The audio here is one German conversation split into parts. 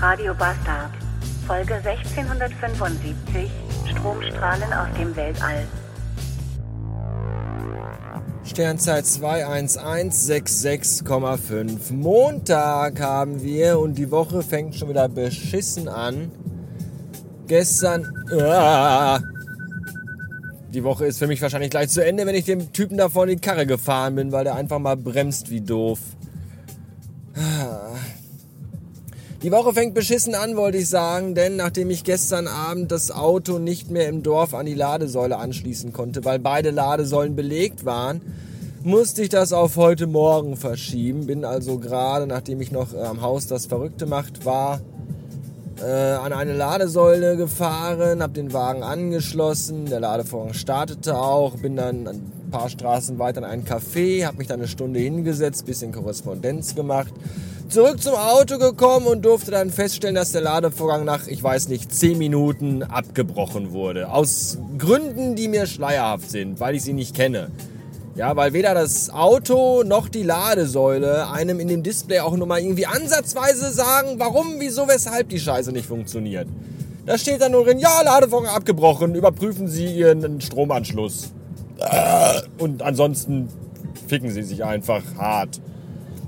Radio Bastard. Folge 1675. Stromstrahlen aus dem Weltall. Sternzeit 21166,5. Montag haben wir und die Woche fängt schon wieder beschissen an. Gestern. Ah, die Woche ist für mich wahrscheinlich gleich zu Ende, wenn ich dem Typen da vorne die Karre gefahren bin, weil der einfach mal bremst wie doof. Die Woche fängt beschissen an, wollte ich sagen, denn nachdem ich gestern Abend das Auto nicht mehr im Dorf an die Ladesäule anschließen konnte, weil beide Ladesäulen belegt waren, musste ich das auf heute Morgen verschieben. Bin also gerade, nachdem ich noch am Haus das Verrückte macht war, äh, an eine Ladesäule gefahren, habe den Wagen angeschlossen, der Ladevorgang startete auch, bin dann paar Straßen weiter in ein Café, habe mich dann eine Stunde hingesetzt, bisschen Korrespondenz gemacht, zurück zum Auto gekommen und durfte dann feststellen, dass der Ladevorgang nach, ich weiß nicht, 10 Minuten abgebrochen wurde. Aus Gründen, die mir schleierhaft sind, weil ich sie nicht kenne. Ja, weil weder das Auto noch die Ladesäule einem in dem Display auch nur mal irgendwie ansatzweise sagen, warum, wieso, weshalb die Scheiße nicht funktioniert. Da steht dann nur drin, ja, Ladevorgang abgebrochen, überprüfen Sie Ihren Stromanschluss. Und ansonsten ficken Sie sich einfach hart.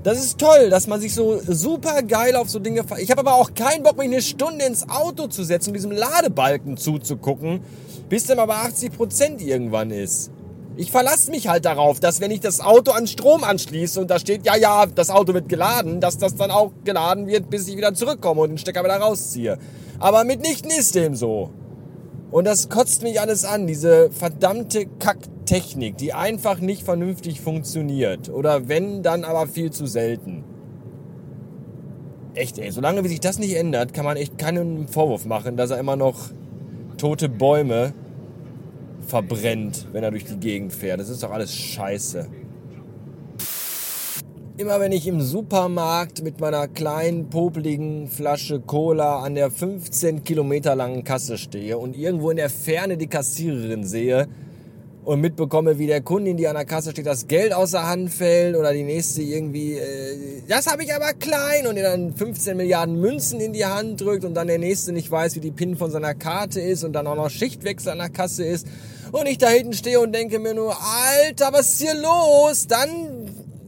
Das ist toll, dass man sich so super geil auf so Dinge. Ich habe aber auch keinen Bock, mich eine Stunde ins Auto zu setzen und diesem Ladebalken zuzugucken, bis der mal bei 80 Prozent irgendwann ist. Ich verlasse mich halt darauf, dass wenn ich das Auto an Strom anschließe und da steht, ja, ja, das Auto wird geladen, dass das dann auch geladen wird, bis ich wieder zurückkomme und den Stecker wieder rausziehe. Aber mitnichten ist dem so. Und das kotzt mich alles an, diese verdammte Kacktechnik, die einfach nicht vernünftig funktioniert. Oder wenn, dann aber viel zu selten. Echt, ey, solange wie sich das nicht ändert, kann man echt keinen Vorwurf machen, dass er immer noch tote Bäume verbrennt, wenn er durch die Gegend fährt. Das ist doch alles scheiße. Immer wenn ich im Supermarkt mit meiner kleinen, popeligen Flasche Cola an der 15 Kilometer langen Kasse stehe und irgendwo in der Ferne die Kassiererin sehe und mitbekomme, wie der Kundin, die an der Kasse steht, das Geld aus der Hand fällt oder die nächste irgendwie, äh, das habe ich aber klein und ihr dann 15 Milliarden Münzen in die Hand drückt und dann der nächste nicht weiß, wie die PIN von seiner Karte ist und dann auch noch Schichtwechsel an der Kasse ist und ich da hinten stehe und denke mir nur, Alter, was ist hier los? Dann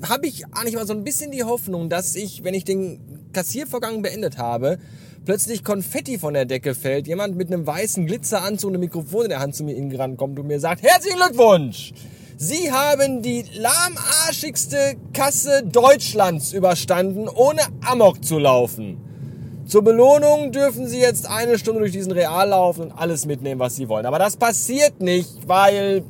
habe ich eigentlich mal so ein bisschen die Hoffnung, dass ich, wenn ich den Kassiervorgang beendet habe, plötzlich Konfetti von der Decke fällt, jemand mit einem weißen Glitzeranzug und einem Mikrofon in der Hand zu mir hingerannt kommt und mir sagt, herzlichen Glückwunsch! Sie haben die lahmarschigste Kasse Deutschlands überstanden, ohne Amok zu laufen. Zur Belohnung dürfen Sie jetzt eine Stunde durch diesen Real laufen und alles mitnehmen, was Sie wollen. Aber das passiert nicht, weil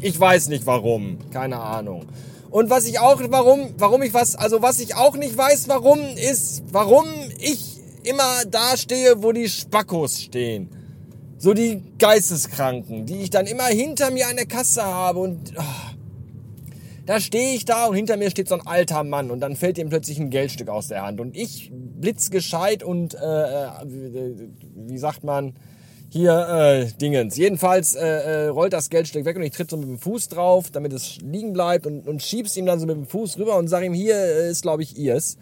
ich weiß nicht warum. Keine Ahnung. Und was ich auch, warum, warum ich was, also was ich auch nicht weiß, warum, ist, warum ich immer da stehe, wo die Spackos stehen. So die Geisteskranken, die ich dann immer hinter mir an der Kasse habe und oh, da stehe ich da und hinter mir steht so ein alter Mann und dann fällt ihm plötzlich ein Geldstück aus der Hand und ich blitzgescheit und äh, äh, wie sagt man hier äh, Dingens. Jedenfalls äh, äh, rollt das Geldstück weg und ich tritt so mit dem Fuß drauf, damit es liegen bleibt und, und schieb's ihm dann so mit dem Fuß rüber und sag ihm, hier äh, ist glaube ich ihrs.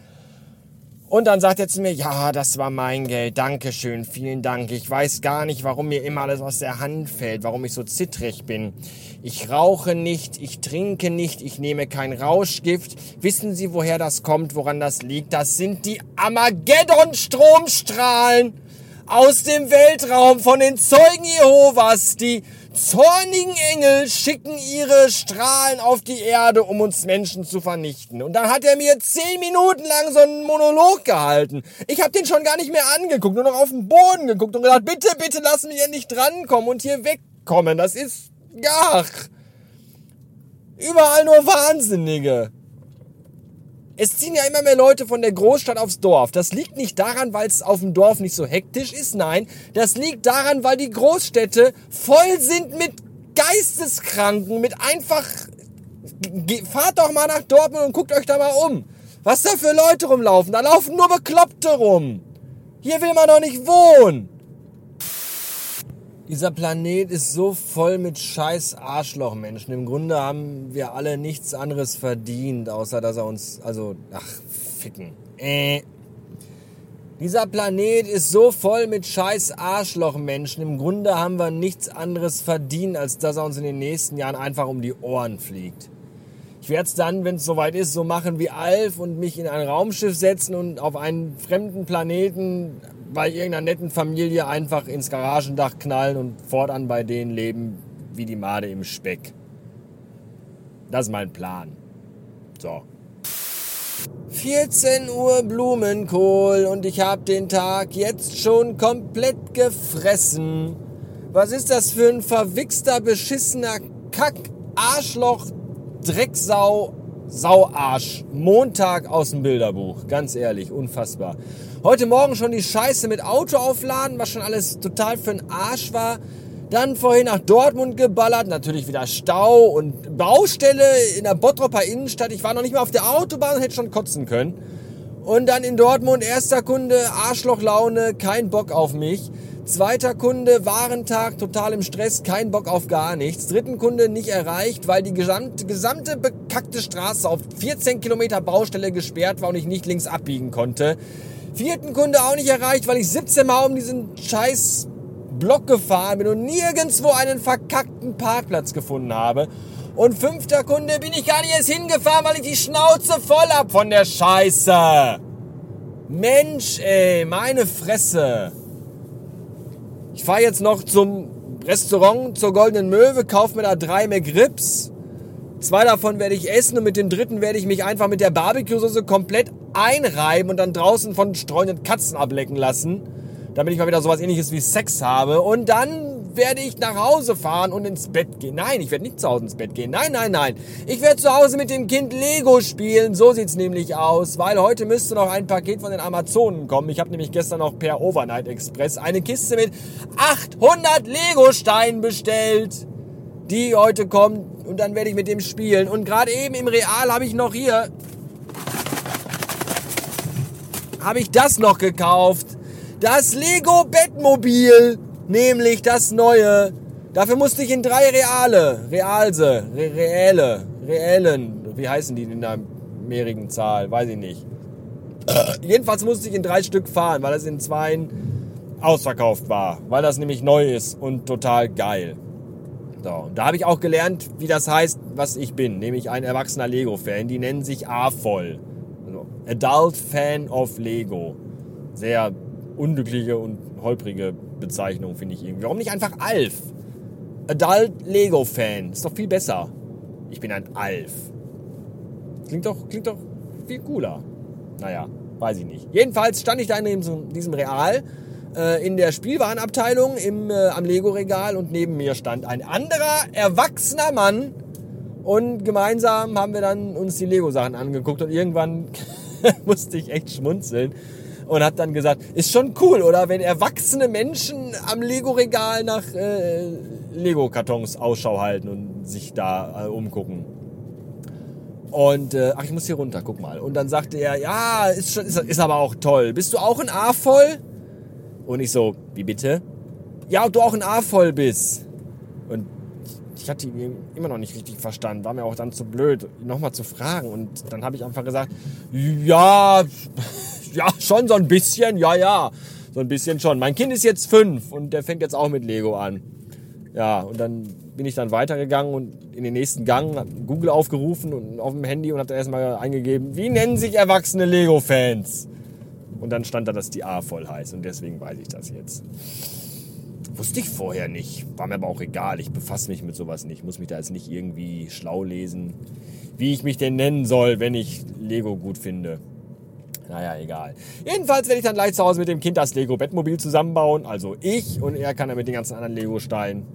Und dann sagt er zu mir, ja, das war mein Geld, danke schön, vielen Dank. Ich weiß gar nicht, warum mir immer alles aus der Hand fällt, warum ich so zittrig bin. Ich rauche nicht, ich trinke nicht, ich nehme kein Rauschgift. Wissen Sie, woher das kommt, woran das liegt? Das sind die Armageddon-Stromstrahlen aus dem Weltraum von den Zeugen Jehovas, die zornigen Engel schicken ihre Strahlen auf die Erde, um uns Menschen zu vernichten. Und dann hat er mir zehn Minuten lang so einen Monolog gehalten. Ich habe den schon gar nicht mehr angeguckt, nur noch auf den Boden geguckt und gedacht, bitte, bitte lass mich endlich drankommen und hier wegkommen. Das ist, ja, überall nur Wahnsinnige. Es ziehen ja immer mehr Leute von der Großstadt aufs Dorf. Das liegt nicht daran, weil es auf dem Dorf nicht so hektisch ist. Nein, das liegt daran, weil die Großstädte voll sind mit Geisteskranken, mit einfach... Fahrt doch mal nach Dortmund und guckt euch da mal um. Was da für Leute rumlaufen. Da laufen nur Bekloppte rum. Hier will man doch nicht wohnen. Dieser Planet ist so voll mit scheiß Arschlochmenschen. Im Grunde haben wir alle nichts anderes verdient, außer dass er uns, also, ach, ficken. Äh. Dieser Planet ist so voll mit scheiß Arschlochmenschen. Im Grunde haben wir nichts anderes verdient, als dass er uns in den nächsten Jahren einfach um die Ohren fliegt. Ich werde es dann, wenn es soweit ist, so machen wie Alf und mich in ein Raumschiff setzen und auf einen fremden Planeten bei irgendeiner netten Familie einfach ins Garagendach knallen und fortan bei denen leben wie die Made im Speck. Das ist mein Plan. So. 14 Uhr Blumenkohl und ich habe den Tag jetzt schon komplett gefressen. Was ist das für ein verwichster, beschissener Kack, Arschloch, Drecksau, Sauarsch. Montag aus dem Bilderbuch. Ganz ehrlich, unfassbar. Heute Morgen schon die Scheiße mit Auto aufladen, was schon alles total für ein Arsch war. Dann vorhin nach Dortmund geballert, natürlich wieder Stau und Baustelle in der Bottropper Innenstadt. Ich war noch nicht mal auf der Autobahn hätte schon kotzen können. Und dann in Dortmund, erster Kunde, Arschlochlaune, kein Bock auf mich. Zweiter Kunde, Warentag, total im Stress, kein Bock auf gar nichts. Dritten Kunde nicht erreicht, weil die gesamte, gesamte bekackte Straße auf 14 Kilometer Baustelle gesperrt war und ich nicht links abbiegen konnte. Vierten Kunde auch nicht erreicht, weil ich 17 Mal um diesen scheiß Block gefahren bin und nirgendwo einen verkackten Parkplatz gefunden habe. Und fünfter Kunde bin ich gar nicht erst hingefahren, weil ich die Schnauze voll hab von der Scheiße. Mensch, ey, meine Fresse. Ich fahre jetzt noch zum Restaurant zur Goldenen Möwe, kaufe mir da drei McRibs. Zwei davon werde ich essen und mit dem dritten werde ich mich einfach mit der Barbecue-Soße komplett einreiben und dann draußen von streunenden Katzen ablecken lassen damit ich mal wieder sowas ähnliches wie Sex habe. Und dann werde ich nach Hause fahren und ins Bett gehen. Nein, ich werde nicht zu Hause ins Bett gehen. Nein, nein, nein. Ich werde zu Hause mit dem Kind Lego spielen. So sieht's nämlich aus, weil heute müsste noch ein Paket von den Amazonen kommen. Ich habe nämlich gestern noch per Overnight Express eine Kiste mit 800 Lego-Steinen bestellt, die heute kommt. Und dann werde ich mit dem spielen. Und gerade eben im Real habe ich noch hier habe ich das noch gekauft. Das Lego Bettmobil, nämlich das neue. Dafür musste ich in drei Reale, Realse, Re Reelle, Reellen, wie heißen die in der mehrigen Zahl, weiß ich nicht. Jedenfalls musste ich in drei Stück fahren, weil es in zwei ausverkauft war, weil das nämlich neu ist und total geil. So, da habe ich auch gelernt, wie das heißt, was ich bin, nämlich ein erwachsener Lego-Fan. Die nennen sich A-Voll. Also Adult Fan of Lego. Sehr unglückliche und holprige Bezeichnung, finde ich irgendwie. Warum nicht einfach Alf? Adult Lego Fan. Ist doch viel besser. Ich bin ein Alf. Klingt doch, klingt doch viel cooler. Naja, weiß ich nicht. Jedenfalls stand ich da in diesem, Real äh, in der Spielwarenabteilung im, äh, am Lego-Regal und neben mir stand ein anderer erwachsener Mann und gemeinsam haben wir dann uns die Lego-Sachen angeguckt und irgendwann musste ich echt schmunzeln, und hat dann gesagt, ist schon cool, oder? Wenn erwachsene Menschen am Lego-Regal nach äh, Lego-Kartons Ausschau halten und sich da äh, umgucken. Und, äh, ach, ich muss hier runter, guck mal. Und dann sagte er, ja, ist, schon, ist, ist aber auch toll. Bist du auch ein A voll? Und ich so, wie bitte? Ja, ob du auch ein A voll bist. Und ich hatte ihn immer noch nicht richtig verstanden. War mir auch dann zu blöd, nochmal zu fragen. Und dann habe ich einfach gesagt, ja, ja, schon so ein bisschen, ja, ja. So ein bisschen schon. Mein Kind ist jetzt fünf und der fängt jetzt auch mit Lego an. Ja, und dann bin ich dann weitergegangen und in den nächsten Gang Google aufgerufen und auf dem Handy und habe da erstmal eingegeben, wie nennen sich erwachsene Lego-Fans? Und dann stand da, dass die A voll heißt und deswegen weiß ich das jetzt. Wusste ich vorher nicht. War mir aber auch egal. Ich befasse mich mit sowas nicht. Muss mich da jetzt nicht irgendwie schlau lesen, wie ich mich denn nennen soll, wenn ich Lego gut finde. Naja, egal. Jedenfalls werde ich dann gleich zu Hause mit dem Kind das Lego-Bettmobil zusammenbauen. Also ich und er kann dann mit den ganzen anderen Lego-Steinen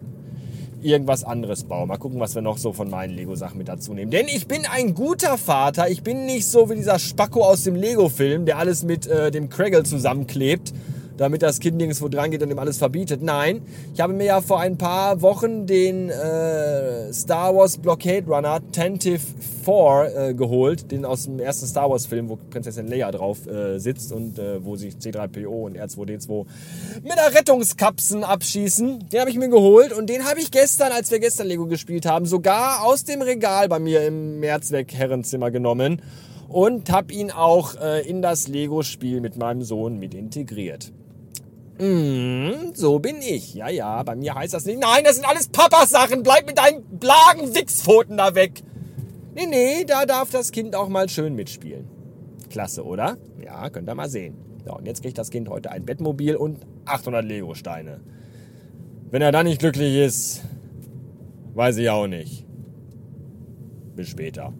irgendwas anderes bauen. Mal gucken, was wir noch so von meinen Lego-Sachen mit dazu nehmen. Denn ich bin ein guter Vater. Ich bin nicht so wie dieser Spacko aus dem Lego-Film, der alles mit äh, dem Craggle zusammenklebt damit das Kind nirgendwo dran geht und ihm alles verbietet. Nein, ich habe mir ja vor ein paar Wochen den äh, Star Wars Blockade Runner Tentive 4 äh, geholt, den aus dem ersten Star Wars Film, wo Prinzessin Leia drauf äh, sitzt und äh, wo sich C3PO und R2D2 mit der Rettungskapsen abschießen. Den habe ich mir geholt und den habe ich gestern, als wir gestern Lego gespielt haben, sogar aus dem Regal bei mir im Mehrzweck Herrenzimmer genommen und habe ihn auch äh, in das Lego-Spiel mit meinem Sohn mit integriert. Mm, so bin ich. Ja, ja, bei mir heißt das nicht. Nein, das sind alles Papas-Sachen. Bleib mit deinen blagen Wichspfoten da weg. Nee, nee, da darf das Kind auch mal schön mitspielen. Klasse, oder? Ja, könnt ihr mal sehen. Ja, und jetzt kriegt das Kind heute ein Bettmobil und 800 Lego-Steine. Wenn er dann nicht glücklich ist, weiß ich auch nicht. Bis später.